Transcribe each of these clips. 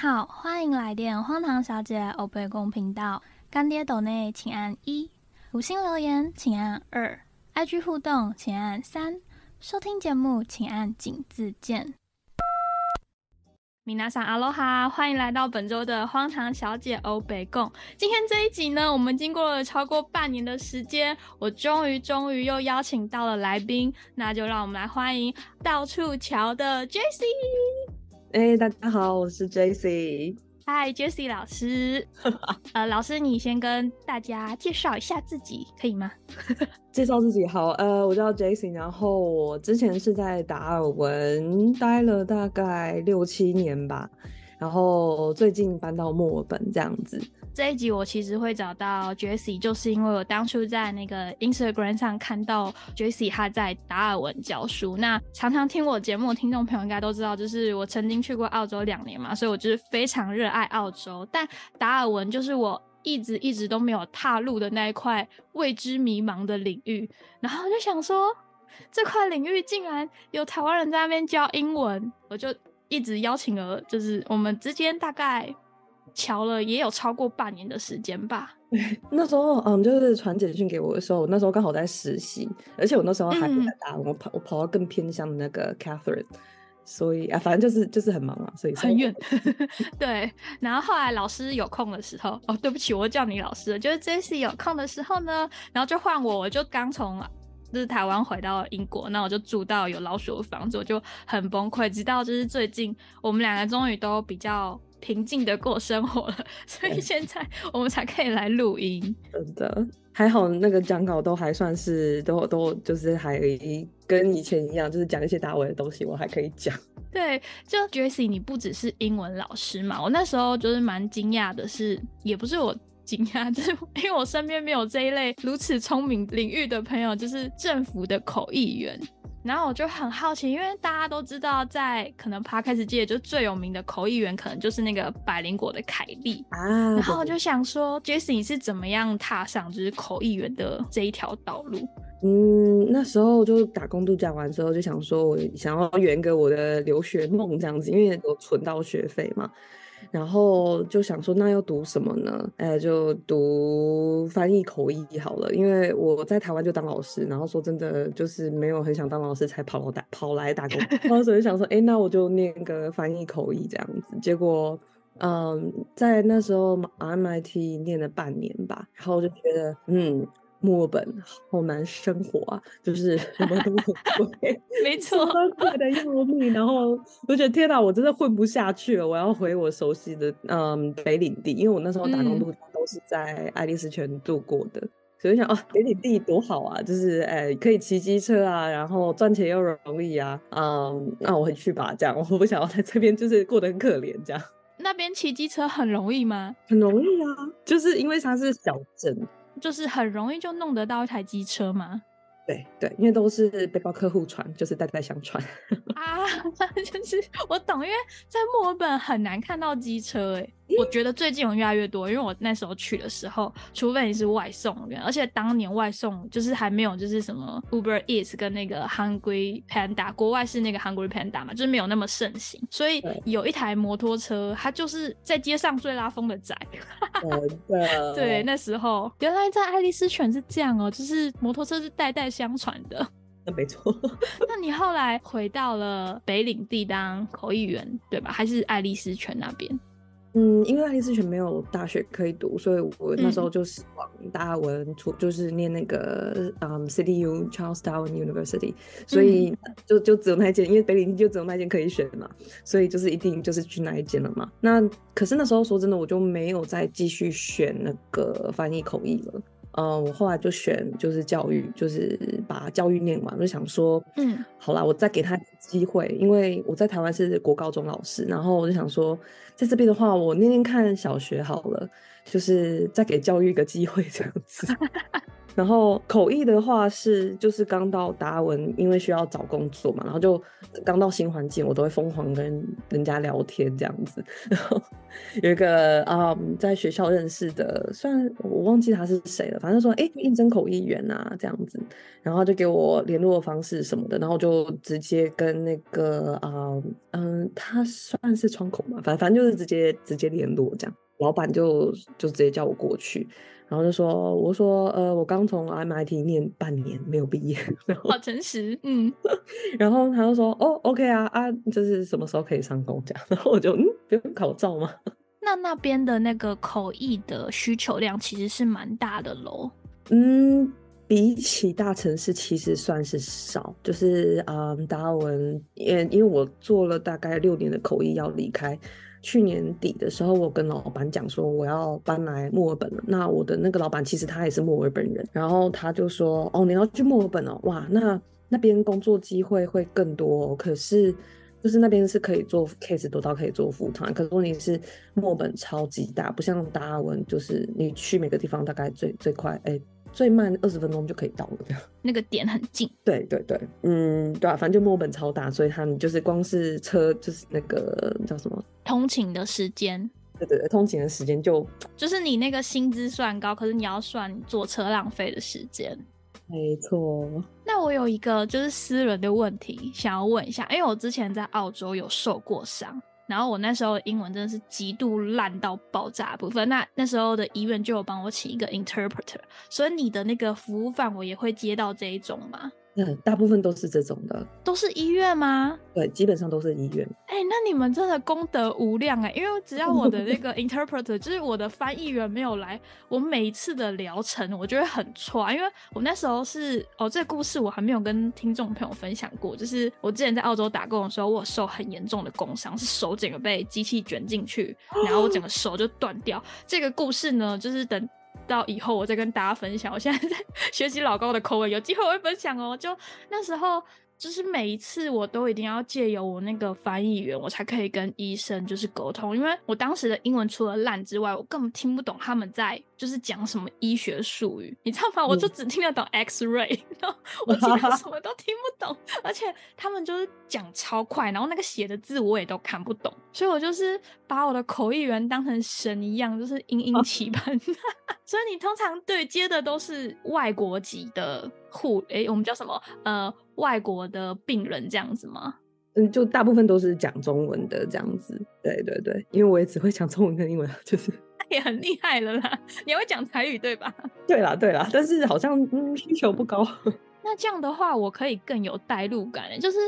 好，欢迎来电荒唐小姐欧贝公频道。干爹斗内请按一，五星留言请按二，IG 互动请按三，收听节目请按井字键。米娜桑阿罗哈，欢迎来到本周的荒唐小姐欧北贡。今天这一集呢，我们经过了超过半年的时间，我终于终于又邀请到了来宾，那就让我们来欢迎到处瞧的 Jessie。哎，大家好，我是 Jessie。嗨，Jessie 老师。呃，老师，你先跟大家介绍一下自己，可以吗？介绍自己好，呃，我叫 Jessie，然后我之前是在达尔文待了大概六七年吧，然后最近搬到墨尔本这样子。这一集我其实会找到 Jessie，就是因为我当初在那个 Instagram 上看到 Jessie 他在达尔文教书。那常常听我节目的听众朋友应该都知道，就是我曾经去过澳洲两年嘛，所以我就是非常热爱澳洲。但达尔文就是我一直一直都没有踏入的那一块未知迷茫的领域。然后我就想说，这块领域竟然有台湾人在那边教英文，我就一直邀请了，就是我们之间大概。瞧了也有超过半年的时间吧。那时候，嗯，就是传简讯给我的时候，那时候刚好在实习，而且我那时候还在打，我跑我跑到更偏向的那个 Catherine，所以啊，反正就是就是很忙啊，所以很远。对，然后后来老师有空的时候，哦，对不起，我叫你老师，就是 Jessie 有空的时候呢，然后就换我，我就刚从就是台湾回到英国，那我就住到有老鼠的房子，我就很崩溃。直到就是最近，我们两个终于都比较。平静的过生活了，所以现在我们才可以来录音。真的还好，那个讲稿都还算是都都就是还跟以前一样，就是讲一些大文的东西，我还可以讲。对，就 Jessie，你不只是英文老师嘛？我那时候就是蛮惊讶的，是也不是我惊讶，就是因为我身边没有这一类如此聪明领域的朋友，就是政府的口译员。然后我就很好奇，因为大家都知道，在可能 Podcast 界就最有名的口译员，可能就是那个百灵果的凯莉啊。然后我就想说，Jessie 你是怎么样踏上就是口译员的这一条道路？嗯，那时候就打工度假完之后，就想说我想要圆个我的留学梦这样子，因为有存到学费嘛。然后就想说，那要读什么呢？哎，就读翻译口译好了。因为我在台湾就当老师，然后说真的，就是没有很想当老师，才跑打跑来打工。当时就想说，哎，那我就念个翻译口译这样子。结果，嗯，在那时候 MIT 念了半年吧，然后就觉得，嗯。墨尔本好难生活啊，就是什么都很贵，没 错，贵的要命。然后我觉得天哪，我真的混不下去了，我要回我熟悉的嗯北领地，因为我那时候打工度都是在爱丽丝泉度过的，所以想哦北领地多好啊，就是哎可以骑机车啊，然后赚钱又容易啊，嗯，那我回去吧，这样我不想要在这边就是过得很可怜这样。那边骑机车很容易吗？很容易啊，就是因为它是小镇。就是很容易就弄得到一台机车吗？对对，因为都是背包客户传，就是代代相传啊。就是我懂，因为在墨尔本很难看到机车哎。我觉得最近有越来越多，因为我那时候去的时候，除非你是外送员，而且当年外送就是还没有就是什么 Uber Eats 跟那个 Hungry Panda，国外是那个 Hungry Panda 嘛，就是没有那么盛行，所以有一台摩托车，它就是在街上最拉风的仔。对，那时候原来在爱丽丝犬是这样哦，就是摩托车是代代相传的。那没错。那你后来回到了北领地当口译员，对吧？还是爱丽丝泉那边？嗯，因为爱丽丝泉没有大学可以读，所以我那时候就是往达尔文出，就是念那个嗯 City U Charles Darwin University，所以就就只有那一间，因为北领地就只有那一间可以选嘛，所以就是一定就是去那一间了嘛。那可是那时候说真的，我就没有再继续选那个翻译口译了。嗯，我后来就选就是教育，就是把教育念完，就想说，嗯，好啦，我再给他机会，因为我在台湾是国高中老师，然后我就想说，在这边的话，我念念看小学好了，就是再给教育一个机会这样子。然后口译的话是就是刚到达文，因为需要找工作嘛，然后就刚到新环境，我都会疯狂跟人家聊天这样子。然后有一个啊、在学校认识的，虽然我忘记他是谁了，反正说哎应征口译员啊这样子，然后就给我联络方式什么的，然后就直接跟那个啊嗯、他算是窗口嘛，反正反正就是直接直接联络这样。老板就就直接叫我过去，然后就说，我说，呃，我刚从 MIT 念半年没有毕业，然后好诚实，嗯，然后他就说，哦，OK 啊啊，就是什么时候可以上工这样，然后我就嗯，不用考照吗？那那边的那个口译的需求量其实是蛮大的喽。嗯，比起大城市其实算是少，就是嗯，达尔文，因因为我做了大概六年的口译要离开。去年底的时候，我跟老板讲说我要搬来墨尔本了。那我的那个老板其实他也是墨尔本人，然后他就说：“哦，你要去墨尔本哦，哇，那那边工作机会会更多、哦。可是就是那边是可以做 case 多到可以做副团，可是问题是墨尔本超级大，不像达尔文，就是你去每个地方大概最最快，哎、最慢二十分钟就可以到了。那个点很近，对对对，嗯，对啊，反正就墨本超大，所以他们就是光是车就是那个叫什么，通勤的时间对对对，通勤的时间就 就是你那个薪资算高，可是你要算坐车浪费的时间。没错。那我有一个就是私人的问题想要问一下，因为我之前在澳洲有受过伤，然后我那时候英文真的是极度烂到爆炸部分。那那时候的医院就有帮我请一个 interpreter，所以你的那个服务范围也会接到这一种吗？嗯，大部分都是这种的，都是医院吗？对，基本上都是医院。哎、那你们真的功德无量哎、因为只要我的那个 interpreter，就是我的翻译员没有来，我每一次的疗程我就会很挫，因为我那时候是哦，这个故事我还没有跟听众朋友分享过，就是我之前在澳洲打工的时候，我受很严重的工伤，是手整个被机器卷进去，然后我整个手就断掉。这个故事呢，就是等。到以后我再跟大家分享。我现在在 学习老高的口吻，有机会我会分享哦。就那时候，就是每一次我都一定要借由我那个翻译员，我才可以跟医生就是沟通，因为我当时的英文除了烂之外，我根本听不懂他们在就是讲什么医学术语，你知道吗？我就只听得懂 X ray，然后我其他什么都听不懂，而且他们就是讲超快，然后那个写的字我也都看不懂，所以我就是把我的口译员当成神一样，就是殷殷期盼。所以你通常对接的都是外国籍的护，诶，我们叫什么？呃，外国的病人这样子吗？嗯，就大部分都是讲中文的这样子。对对对，因为我也只会讲中文跟英文，就是。那也很厉害了啦。你会讲台语对吧？对啦对啦，但是好像嗯需求不高。那这样的话，我可以更有代入感欸，就是。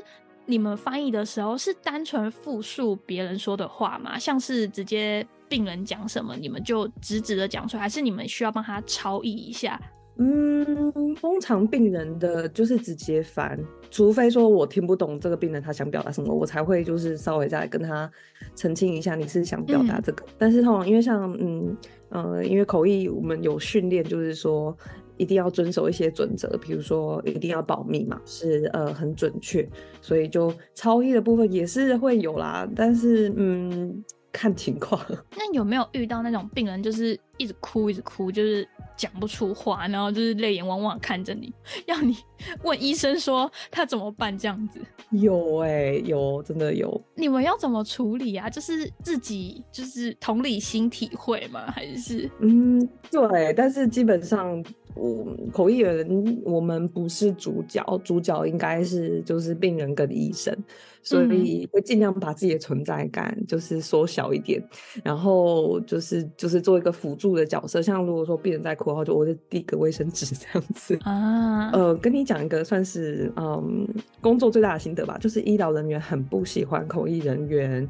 你们翻译的时候是单纯复述别人说的话吗？像是直接病人讲什么，你们就直直的讲出来，还是你们需要帮他超译一下？嗯，通常病人的就是直接翻，除非说我听不懂这个病人他想表达什么，我才会就是稍微再跟他澄清一下你是想表达这个。嗯、但是通常因为像嗯呃，因为口译我们有训练，就是说一定要遵守一些准则，比如说一定要保密嘛，是呃很准确，所以就超译的部分也是会有啦，但是嗯。看情况。那有没有遇到那种病人，就是一直哭，一直哭，就是讲不出话，然后就是泪眼汪汪看着你，要你问医生说他怎么办这样子？有哎、欸，有真的有。你们要怎么处理啊？就是自己就是同理心体会吗？还是？嗯，对，但是基本上。我口译员，我们不是主角，主角应该是就是病人跟医生，所以会尽量把自己的存在感就是缩小一点，然后就是就是做一个辅助的角色。像如果说病人在哭的话，就我就递个卫生纸这样子啊。呃，跟你讲一个算是嗯工作最大的心得吧，就是医疗人员很不喜欢口译人员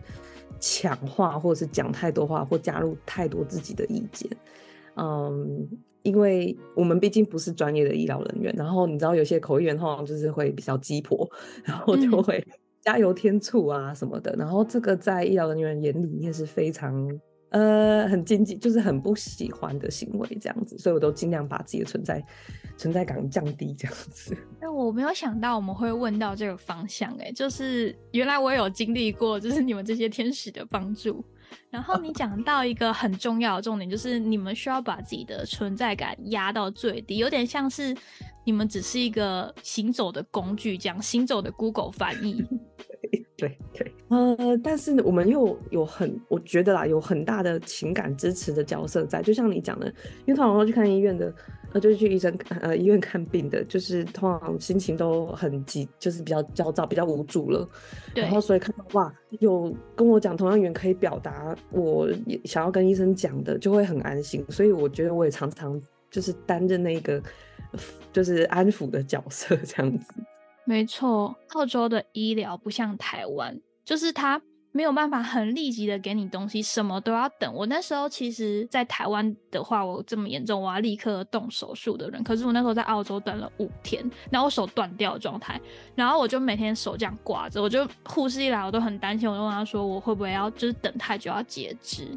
抢话，或者是讲太多话，或加入太多自己的意见。嗯，因为我们毕竟不是专业的医疗人员，然后你知道有些口译员通常就是会比较鸡婆，然后就会加油添醋啊什么的，嗯、然后这个在医疗人员眼里面是非常呃很禁忌，就是很不喜欢的行为这样子，所以我都尽量把自己的存在存在感降低这样子。但我没有想到我们会问到这个方向、欸，哎，就是原来我有经历过，就是你们这些天使的帮助。然后你讲到一个很重要的重点，就是你们需要把自己的存在感压到最低，有点像是你们只是一个行走的工具，这样行走的 Google 翻译。对对，呃，但是我们又有很，我觉得啦，有很大的情感支持的角色在，就像你讲的，因为通常去看医院的，呃，就是去医生呃医院看病的，就是通常心情都很急，就是比较焦躁，比较无助了。对。然后所以看到哇，有跟我讲同样语言可以表达我想要跟医生讲的，就会很安心。所以我觉得我也常常就是担任那个就是安抚的角色这样子。没错，澳洲的医疗不像台湾，就是它没有办法很立即的给你东西，什么都要等。我那时候其实，在台湾的话，我这么严重，我要立刻动手术的人。可是我那时候在澳洲等了五天，然后我手断掉的状态，然后我就每天手这样挂着，我就护士一来我都很担心，我就问他说我会不会要就是等太久要截肢。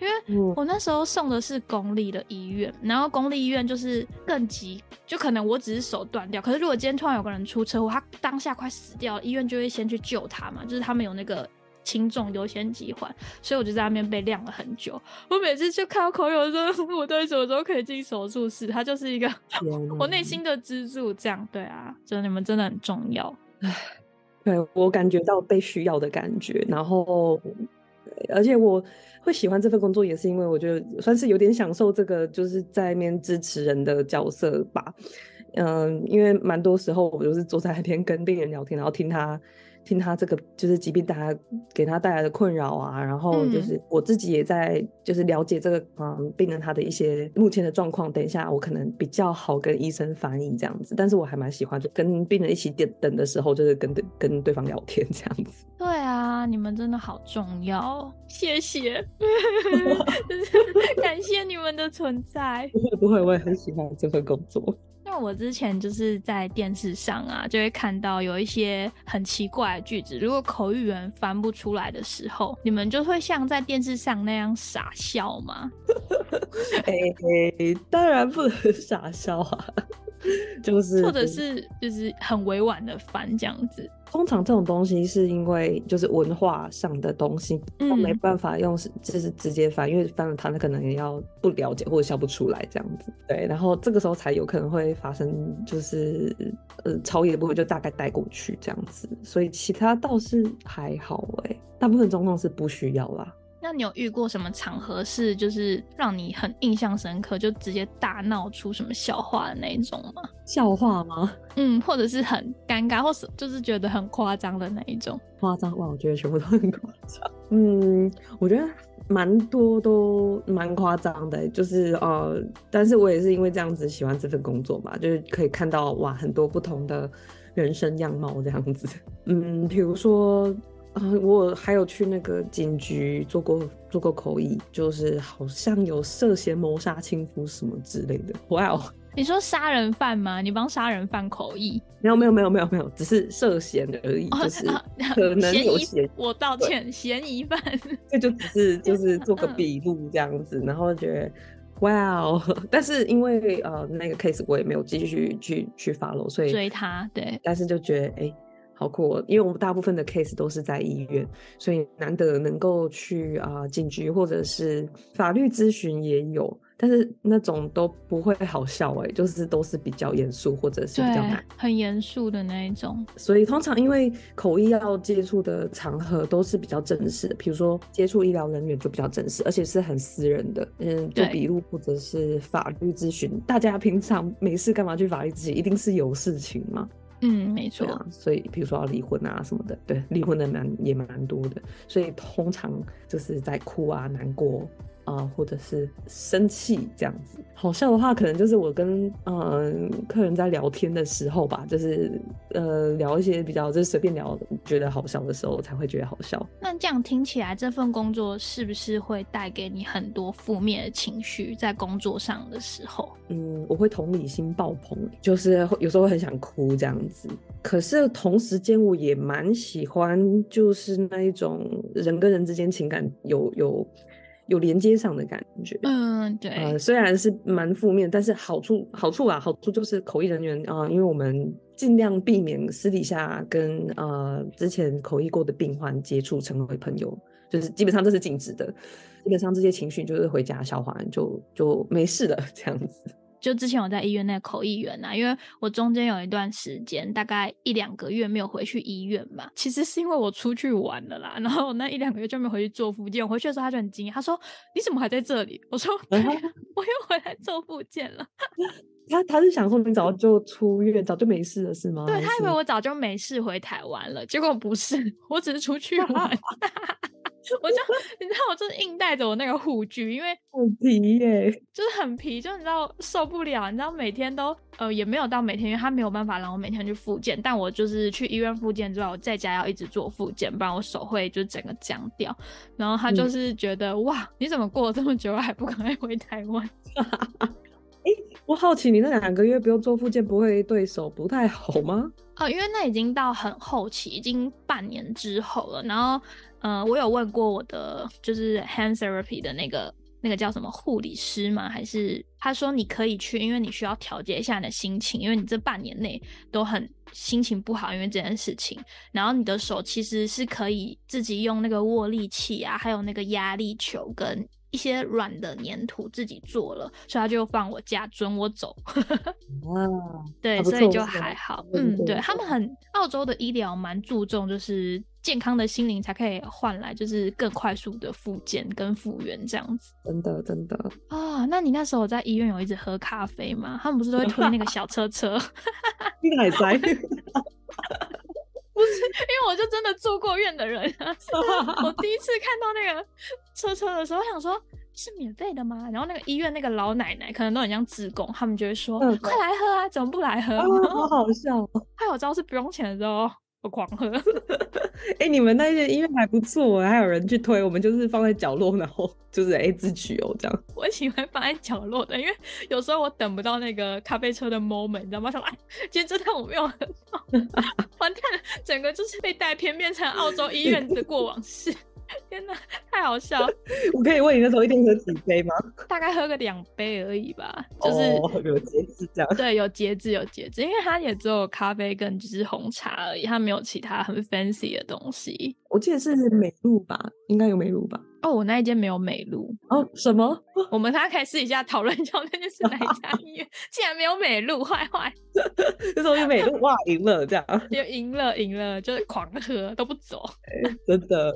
因为我那时候送的是公立的医院，然后公立医院就是更急，就可能我只是手断掉，可是如果今天突然有个人出车祸，他当下快死掉，医院就会先去救他嘛，就是他们有那个轻重优先级换，所以我就在那边被晾了很久。我每次就看到口友说，我到底什么时候可以进手术室？他就是一个我内心的支柱，这样对啊，就你们真的很重要。唉，对我感觉到被需要的感觉，然后。而且我会喜欢这份工作，也是因为我觉得算是有点享受这个就是在面支持人的角色吧。嗯，因为蛮多时候我就是坐在那边跟病人聊天，然后听他。听他这个就是疾病带来给他带来的困扰啊，然后就是我自己也在就是了解这个嗯病人他的一些目前的状况。等一下我可能比较好跟医生反映这样子，但是我还蛮喜欢就跟病人一起等等的时候，就是跟跟对方聊天这样子。对啊，你们真的好重要，谢谢，感谢你们的存在。不会不会，我也很喜欢这份工作。因为我之前就是在电视上啊，就会看到有一些很奇怪的句子，如果口语员翻不出来的时候，你们就会像在电视上那样傻笑吗？哎，当然不能 傻笑啊，就是或者是就是很委婉的翻这样子。通常这种东西是因为就是文化上的东西，他没办法用就是直接翻，因为翻了他可能也要不了解或者笑不出来这样子。对，然后这个时候才有可能会发生，就是呃超越的部分就大概带过去这样子。所以其他倒是还好哎，大部分状况是不需要啦。那你有遇过什么场合是就是让你很印象深刻，就直接大闹出什么笑话的那一种吗？笑话吗？嗯，或者是很尴尬，或是就是觉得很夸张的那一种。夸张哇，我觉得全部都很夸张。嗯，我觉得蛮多都蛮夸张的，就是呃，但是我也是因为这样子喜欢这份工作嘛，就是可以看到哇很多不同的人生样貌这样子。嗯，比如说。我还有去那个警局做过做过口译，就是好像有涉嫌谋杀亲夫什么之类的。哇哦，你说杀人犯吗？你帮杀人犯口译？没有没有没有没有没有，只是涉嫌而已，就是可能有嫌。我道歉，嫌疑犯。这就只是就是做个笔录这样子，然后觉得哇哦，但是因为呃那个 case 我也没有继续去去 follow，所以追他对，但是就觉得哎。好酷，因为我们大部分的 case 都是在医院，所以难得能够去啊警局或者是法律咨询也有，但是那种都不会好笑哎，就是都是比较严肃或者是比较难，很严肃的那一种。所以通常因为口译要接触的场合都是比较正式的，比如说接触医疗人员就比较正式，而且是很私人的，嗯，做笔录或者是法律咨询。大家平常没事干嘛去法律咨询？一定是有事情嘛。嗯，没错。所以，比如说要离婚啊什么的，对，离婚的蛮也蛮多的。所以通常就是在哭啊、难过啊，或者是生气这样子。好笑的话，可能就是我跟嗯客人在聊天的时候吧，就是呃聊一些比较就是随便聊，觉得好笑的时候才会觉得好笑。那这样听起来，这份工作是不是会带给你很多负面的情绪在工作上的时候？嗯，我会同理心爆棚，就是有时候会很想哭这样子。可是同时间，我也蛮喜欢，就是那一种人跟人之间情感有有有连接上的感觉。嗯，对。呃，虽然是蛮负面，但是好处好处啊，好处就是口译人员啊，因为我们尽量避免私底下跟呃之前口译过的病患接触，成为朋友。就是基本上这是禁止的。基本上这些情绪就是回家消化完就就没事了，这样子。就之前我在医院那个口译员呐，因为我中间有一段时间，大概一两个月没有回去医院嘛。其实是因为我出去玩了啦，然后我那一两个月就没回去做复健。我回去的时候他就很惊讶，他说：“你怎么还在这里？”我说：“我又回来做复健了。”他他是想说你早就出院，早就没事了是吗？对他以为我早就没事回台湾了，结果不是，我只是出去玩。我就 你知道，我就是硬带着我那个护具，因为 很皮耶，就是很皮，就你知道受不了。你知道每天都呃也没有到每天，因为他没有办法让我每天去复健。但我就是去医院复健之后，我在家要一直做复健，不然我手会就整个僵掉。然后他就是觉得哇，你怎么过了这么久还不赶快回台湾？哎，我好奇你那两个月不用做复健，不会对手不太好吗？哦，因为那已经到很后期，已经半年之后了。然后。呃，我有问过我的就是 hand therapy 的那个那个叫什么护理师吗？还是他说你可以去，因为你需要调节一下你的心情，因为你这半年内都很心情不好，因为这件事情。然后你的手其实是可以自己用那个握力器啊，还有那个压力球跟一些软的粘土自己做了，所以他就放我假，准我走。哇，对，所以就还好。嗯，对他们很澳洲的医疗蛮注重就是。健康的心灵才可以换来，就是更快速的复健跟复原这样子。真的，真的啊！那你那时候在医院有一直喝咖啡吗？他们不是都会推那个小车车？你还在？不是，因为我就真的住过院的人。我第一次看到那个车车的时候，我想说是免费的吗？然后那个医院那个老奶奶可能都很像职工，他们就会说：“快来喝啊，怎么不来喝？”好好笑。还有知道是不用钱的时候。我狂喝，哎，你们那些医院还不错，还有人去推，我们就是放在角落，然后就是哎自取哦这样。我喜欢放在角落的，因为有时候我等不到那个咖啡车的 moment，你知道吗？想哎，今天这趟我没有喝到，完蛋了，整个就是被带偏变成澳洲医院的过往式。天哪，太好笑！我可以问你那时候一天喝几杯吗？大概喝个两杯而已吧，就是有节制这样。对，有节制，有节制，因为它也只有咖啡跟就是红茶而已，它没有其他很 fancy 的东西。我记得是美露吧，应该有美露吧。哦，我那一间没有美露哦。什么？我们大家可以试一下讨论一下那间是哪一家医院？竟然没有美露，坏坏。那时候有美露，哇，赢了这样。就赢了，赢了，就是狂喝都不走。真的。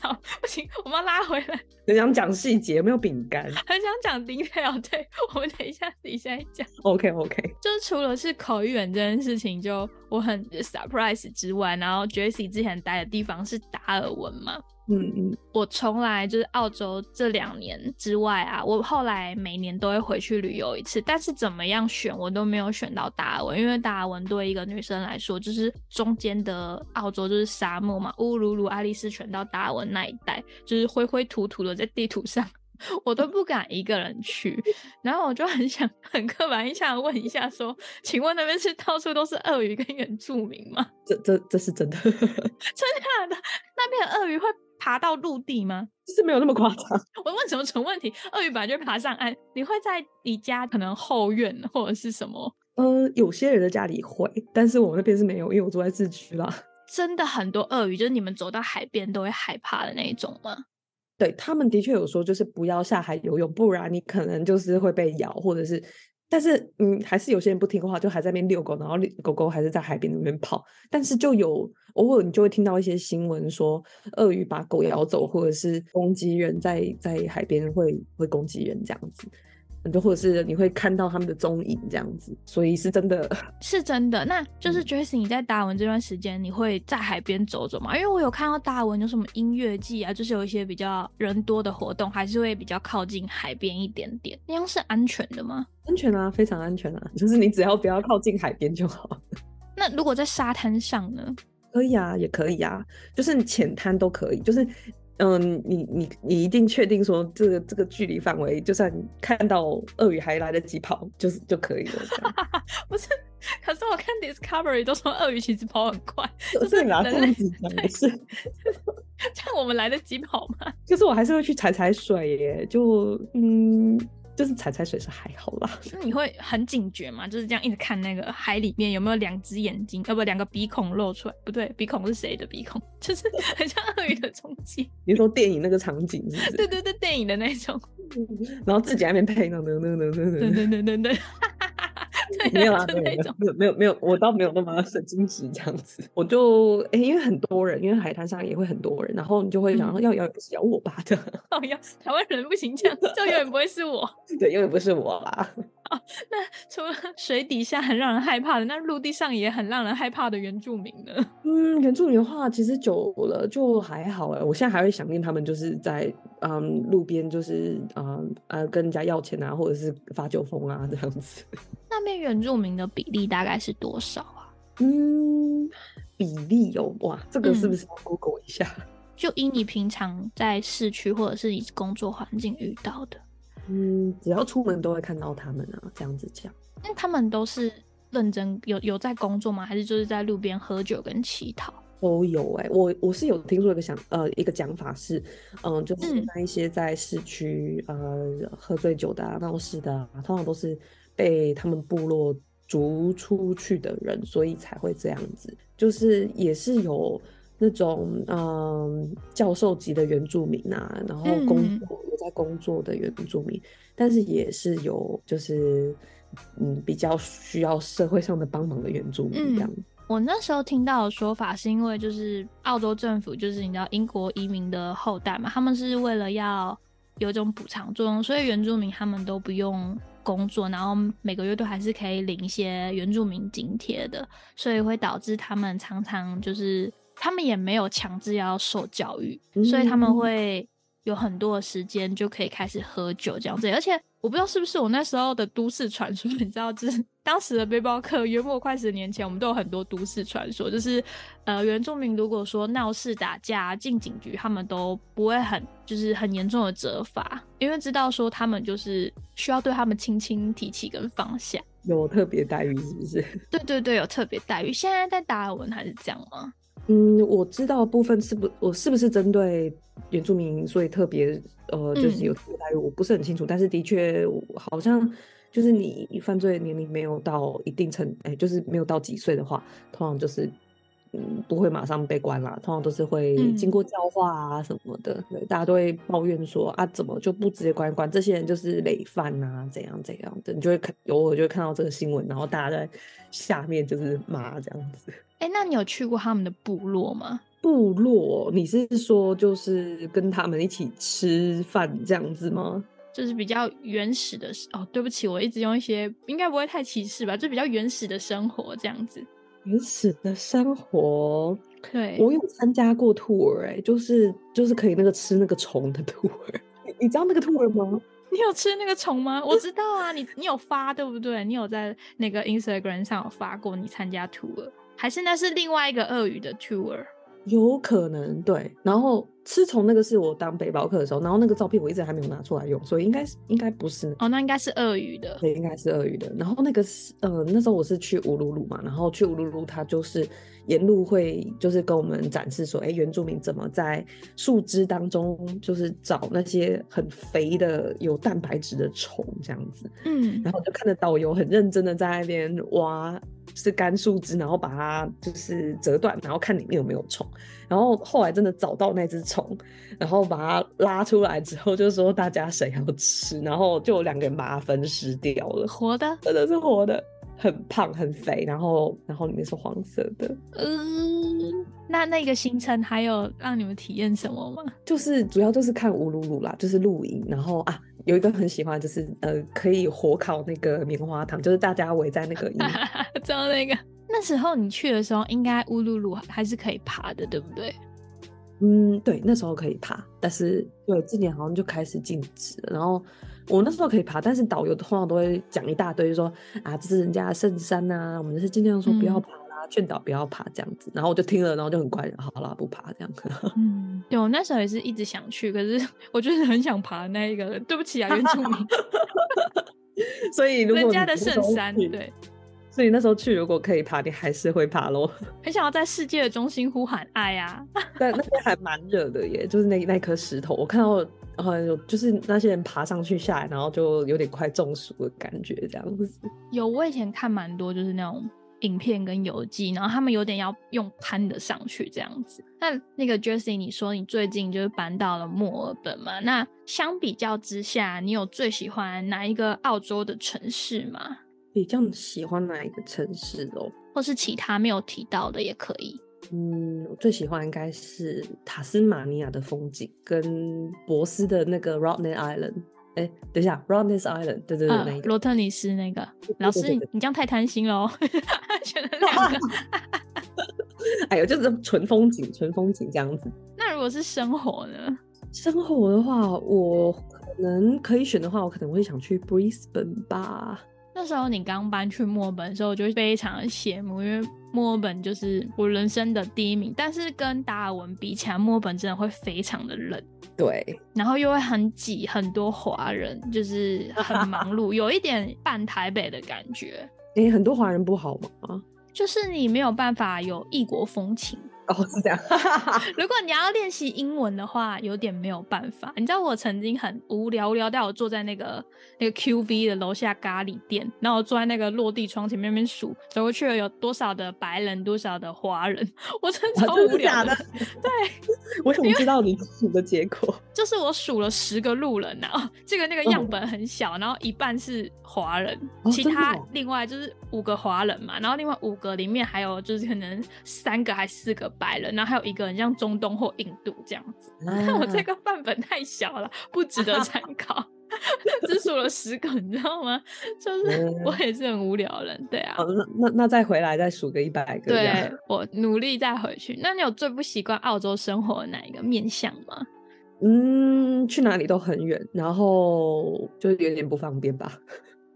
好，不行，我们要拉回来。很想讲细节，没有饼干。很想讲 detail，对，我们等一下自己再讲。OK OK。就是除了是口语员这件事情，就我很 surprise 之外，然后 Jessie 之前待的地方是达尔文嘛。嗯嗯，我从来就是澳洲这两年之外啊，我后来每年都会回去旅游一次，但是怎么样选我都没有选到达尔文，因为达尔文对一个女生来说，就是中间的澳洲就是沙漠嘛，乌鲁鲁、爱丽丝泉到达尔文那一带，就是灰灰土土的，在地图上我都不敢一个人去，然后我就很想很刻板印象问一下，说，请问那边是到处都是鳄鱼跟原住民吗？这这这是真的，真的，那边鳄鱼会。爬到陆地吗？是没有那么夸张。我问什么蠢问题？鳄鱼本来就爬上岸，你会在你家可能后院或者是什么？呃，有些人的家里会，但是我那边是没有，因为我住在市区啦。真的很多鳄鱼，就是你们走到海边都会害怕的那一种吗？对他们的确有说，就是不要下海游泳，不然你可能就是会被咬，或者是。但是，嗯，还是有些人不听话，就还在那边遛狗，然后狗狗还是在海边那边跑。但是就有偶尔你就会听到一些新闻说，鳄鱼把狗咬走，或者是攻击人在在海边会会攻击人这样子。就或者是你会看到他们的踪影这样子，所以是真的，是真的。那就是 Jesse，你在达尔文这段时间，你会在海边走走吗？因为我有看到达尔文有什么音乐季啊，就是有一些比较人多的活动，还是会比较靠近海边一点点。那样是安全的吗？安全啊，非常安全啊，就是你只要不要靠近海边就好。那如果在沙滩上呢？可以啊，也可以啊，就是浅滩都可以，就是。嗯，你你你一定确定说这个这个距离范围，就算看到鳄鱼还来得及跑，就是就可以了。不是，可是我看 Discovery 都说鳄鱼其实跑很快，就是拿肚子讲的是，这样我们来得及跑吗？就是我还是会去踩踩水耶，就嗯，就是踩踩水是还好啦。那你会很警觉吗？就是这样一直看那个海里面有没有两只眼睛，呃不，两个鼻孔露出来？不对，鼻孔是谁的鼻孔？就是很像鳄鱼的冲击。你说电影那个场景是不是？对对对，电影的那种。然后自己还没配那那那那那对对对对对。没有啊，没有没有我倒没有那么神经质这样子。我就哎，因为很多人，因为海滩上也会很多人，然后你就会想说要咬不是咬我吧的。哦，要台湾人不行这样，就永远不会是我。对，永远不是我啦。哦，那除了水底下很让人害怕的，那陆地上也很让人害怕的原住民呢？嗯，原住民的话，其实久了就还好哎。我现在还会想念他们，就是在嗯路边，就是嗯呃跟人家要钱啊，或者是发酒疯啊这样子。那边原住民的比例大概是多少啊？嗯，比例有哇，这个是不是要 Google 一下？就以你平常在市区或者是你工作环境遇到的。嗯，只要出门都会看到他们啊，这样子讲。那他们都是认真有有在工作吗？还是就是在路边喝酒跟乞讨？都有哎，我我是有听说一个想呃一个讲法是，嗯，就是那一些在市区呃喝醉酒的、闹事的啊，通常都是被他们部落逐出去的人，所以才会这样子。就是也是有。那种嗯，教授级的原住民啊，然后工作有在工作的原住民，但是也是有就是嗯比较需要社会上的帮忙的原住民这样。我那时候听到的说法是因为就是澳洲政府就是你知道英国移民的后代嘛，他们是为了要有一种补偿作用，所以原住民他们都不用工作，然后每个月都还是可以领一些原住民津贴的，所以会导致他们常常就是。他们也没有强制要受教育，所以他们会有很多的时间就可以开始喝酒这样子。而且我不知道是不是我那时候的都市传说，你知道，就是当时的背包客约莫快十年前，我们都有很多都市传说，就是呃原住民如果说闹事打架进警局，他们都不会很就是很严重的责罚，因为知道说他们就是需要对他们轻轻提起跟放下，有特别待遇是不是？对对对，有特别待遇。现在在达尔文还是这样吗？嗯，我知道部分是不，我是不是针对原住民，所以特别呃，就是有特别待遇，我不是很清楚。但是的确，好像就是你犯罪年龄没有到一定程，哎，就是没有到几岁的话，通常就是嗯，不会马上被关啦，通常都是会经过教化啊什么的。对，大家都会抱怨说啊，怎么就不直接关关？这些人就是累犯啊，怎样怎样的？你就会看，偶尔就会看到这个新闻，然后大家在下面就是骂这样子。哎，那你有去过他们的部落吗？部落，你是说就是跟他们一起吃饭这样子吗？就是比较原始的哦。对不起，我一直用一些应该不会太歧视吧？就比较原始的生活这样子。原始的生活，对我有参加过 tour，哎，就是就是可以那个吃那个虫的 tour。你你知道那个 tour 吗？你有吃那个虫吗？我知道啊，你你有发对不对？你有在那个 Instagram 上有发过你参加 tour。还是那是另外一个鳄鱼的 tour，有可能对。然后吃虫那个是我当背包客的时候，然后那个照片我一直还没有拿出来用，所以应该是应该不是哦，那应该是鳄鱼的，对，应该是鳄鱼的。然后那个是呃那时候我是去乌鲁鲁嘛，然后去乌鲁鲁它就是沿路会就是跟我们展示说，哎，原住民怎么在树枝当中就是找那些很肥的有蛋白质的虫这样子，嗯，然后就看着导游很认真的在那边挖。是干树枝，然后把它就是折断，然后看里面有没有虫。然后后来真的找到那只虫，然后把它拉出来之后，就说大家谁要吃，然后就有两个人把它分尸掉了，活的，真的是活的，很胖很肥，然后然后里面是黄色的。嗯，那那个行程还有让你们体验什么吗？就是主要就是看乌鲁鲁啦，就是露营，然后啊。有一个很喜欢，就是呃，可以火烤那个棉花糖，就是大家围在那个，知道那个。那时候你去的时候，应该乌鲁鲁还是可以爬的，对不对？嗯，对，那时候可以爬，但是对，今年好像就开始禁止了。然后我那时候可以爬，但是导游通常都会讲一大堆，就说啊，这是人家的圣山呐，我们是尽量说不要爬啦。劝导不要爬这样子，然后我就听了，然后就很乖，好啦，不爬这样。嗯，对我那时候也是一直想去，可是我就是很想爬那一个。对不起啊，原住民。所以如果人家的圣山，对，所以那时候去，如果可以爬，你还是会爬咯。很想要在世界的中心呼喊爱啊！但那边还蛮热的耶，就是那那颗石头，我看到好像有就是那些人爬上去下来，然后就有点快中暑的感觉，这样子。有，我以前看蛮多，就是那种影片跟游记，然后他们有点要用攀的上去这样子。那那个 Jessie，你说你最近就是搬到了墨尔本嘛？那相比较之下，你有最喜欢哪一个澳洲的城市吗？比较喜欢哪一个城市哦？或是其他没有提到的也可以。嗯，我最喜欢应该是塔斯马尼亚的风景，跟博斯的那个 Rodney Island。哎，等一下，Rodney Island，对对对，那个罗特尼斯那个。老师，你你这样太贪心了，选了两个。哎呦，就是纯风景，纯风景这样子。那如果是生活呢？生活的话，我可能可以选的话，我可能会想去 Brisbane 吧。那时候你刚搬去墨尔本的时候，我就非常的羡慕，因为墨尔本就是我人生的第一名。但是跟达尔文比起来，墨尔本真的会非常的冷，对，然后又会很挤，很多华人，就是很 忙碌，有一点半台北的感觉。哎，很多华人不好吗？就是你没有办法有异国风情。哦，是这样。如果你要练习英文的话，有点没有办法。你知道我曾经很无聊，无聊到我坐在那个那个 QV 的楼下咖喱店，然后我坐在那个落地窗前面那边数，走过去了有多少的白人，多少的华人，我真的超无聊的。对，我想知道你数的结果。就是我数了十个路人啊，这个那个样本很小，然后一半是华人，其他另外就是五个华人嘛，然后另外五个里面还有就是可能三个还四个。白人，然后还有一个人像中东或印度这样子。那 我这个范本太小了，不值得参 考。只数了十个，你知道吗？就是我也是很无聊人，对啊。那那那再回来再数个一百个。对，我努力再回去。那你有最不习惯澳洲生活的哪一个面向吗？嗯，去哪里都很远，然后就有点不方便吧。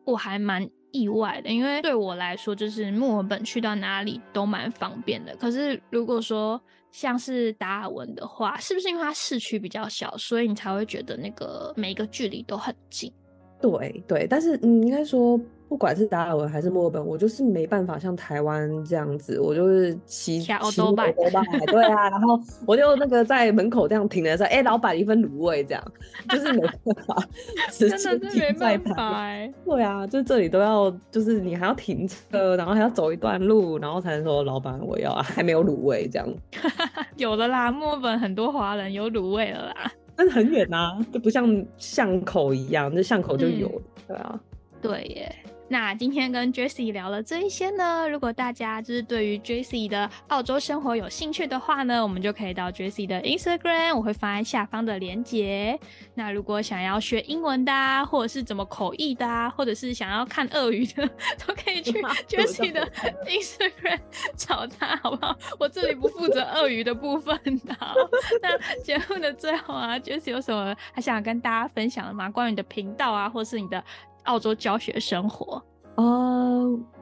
我还蛮。意外的，因为对我来说，就是墨尔本去到哪里都蛮方便的。可是如果说像是达尔文的话，是不是因为它市区比较小，所以你才会觉得那个每一个距离都很近？对对，但是你，应该说。不管是达尔文还是墨尔本，我就是没办法像台湾这样子，我就是骑骑摩托吧，对啊，然后我就那个在门口这样停了说，哎，老板一份卤味这样，就是没办法，真的是没办法，对啊，就这里都要，就是你还要停车，然后还要走一段路，然后才能说老板我要，还没有卤味这样，有的啦，墨尔本很多华人有卤味了啦，但是很远呐，就不像巷口一样，那巷口就有，对啊，对耶。那今天跟 Jessie 聊了这一些呢，如果大家就是对于 Jessie 的澳洲生活有兴趣的话呢，我们就可以到 Jessie 的 Instagram，我会放在下方的链接。那如果想要学英文的，或者是怎么口译的，或者是想要看鳄鱼的，都可以去 Jessie 的 Instagram 找他，好不好？我这里不负责鳄鱼的部分的。那节目的最后啊，Jessie 有什么还想跟大家分享的吗？关于你的频道啊，或是你的？澳洲教学生活啊，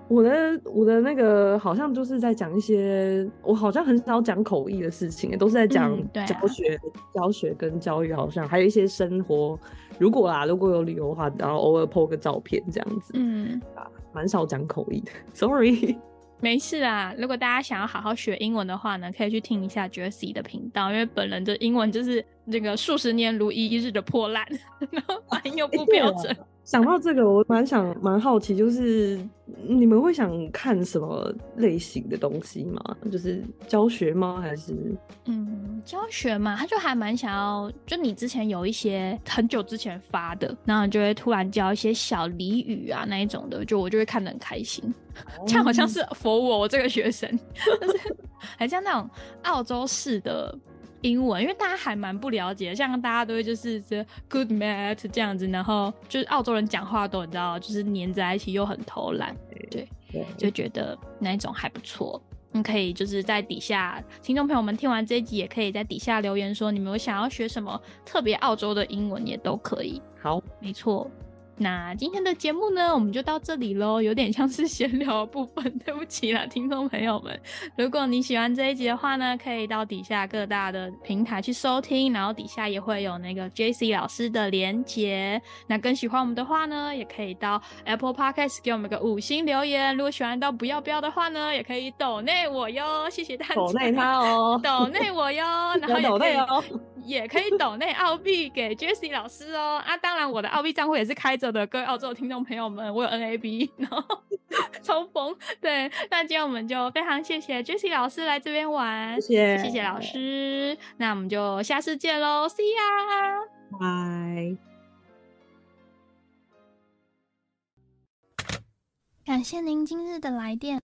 我的我的那个好像就是在讲一些，我好像很少讲口译的事情，都是在讲教学、教学跟教育，好像还有一些生活。如果啦，如果有旅游的话，然后偶尔 po 个照片这样子，嗯，啊，蛮少讲口译的。Sorry，没事啊。如果大家想要好好学英文的话呢，可以去听一下 Jessie 的频道，因为本人的英文就是那个数十年如一日的破烂，然后发音又不标准。想到这个，我蛮想蛮好奇，就是你们会想看什么类型的东西吗？就是教学吗？还是嗯，教学嘛，他就还蛮想要，就你之前有一些很久之前发的，然后就会突然教一些小俚语啊那一种的，就我就会看得很开心。这样好像是佛我我这个学生，就是很像那种澳洲式的。英文，因为大家还蛮不了解，像大家都会就是这 good mat 这样子，然后就是澳洲人讲话都你知道，就是黏在一起又很偷懒，对，就觉得那一种还不错。你可以就是在底下，听众朋友们听完这一集，也可以在底下留言说你们有想要学什么特别澳洲的英文，也都可以。好，没错。那今天的节目呢，我们就到这里喽，有点像是闲聊部分，对不起啦，听众朋友们。如果你喜欢这一集的话呢，可以到底下各大的平台去收听，然后底下也会有那个 J C 老师的连结。那更喜欢我们的话呢，也可以到 Apple Podcast 给我们个五星留言。如果喜欢到不要不要的话呢，也可以抖内我哟，谢谢大家。抖内他哦，抖内我哟，然后抖内哦。也可以抖内澳币给 Jessie 老师哦。啊，当然我的澳币账户也是开着的，各位澳洲的听众朋友们，我有 NAB，然后 抽风。对，那今天我们就非常谢谢 Jessie 老师来这边玩，谢谢谢谢老师。那我们就下次见喽，See ya，拜。感谢您今日的来电。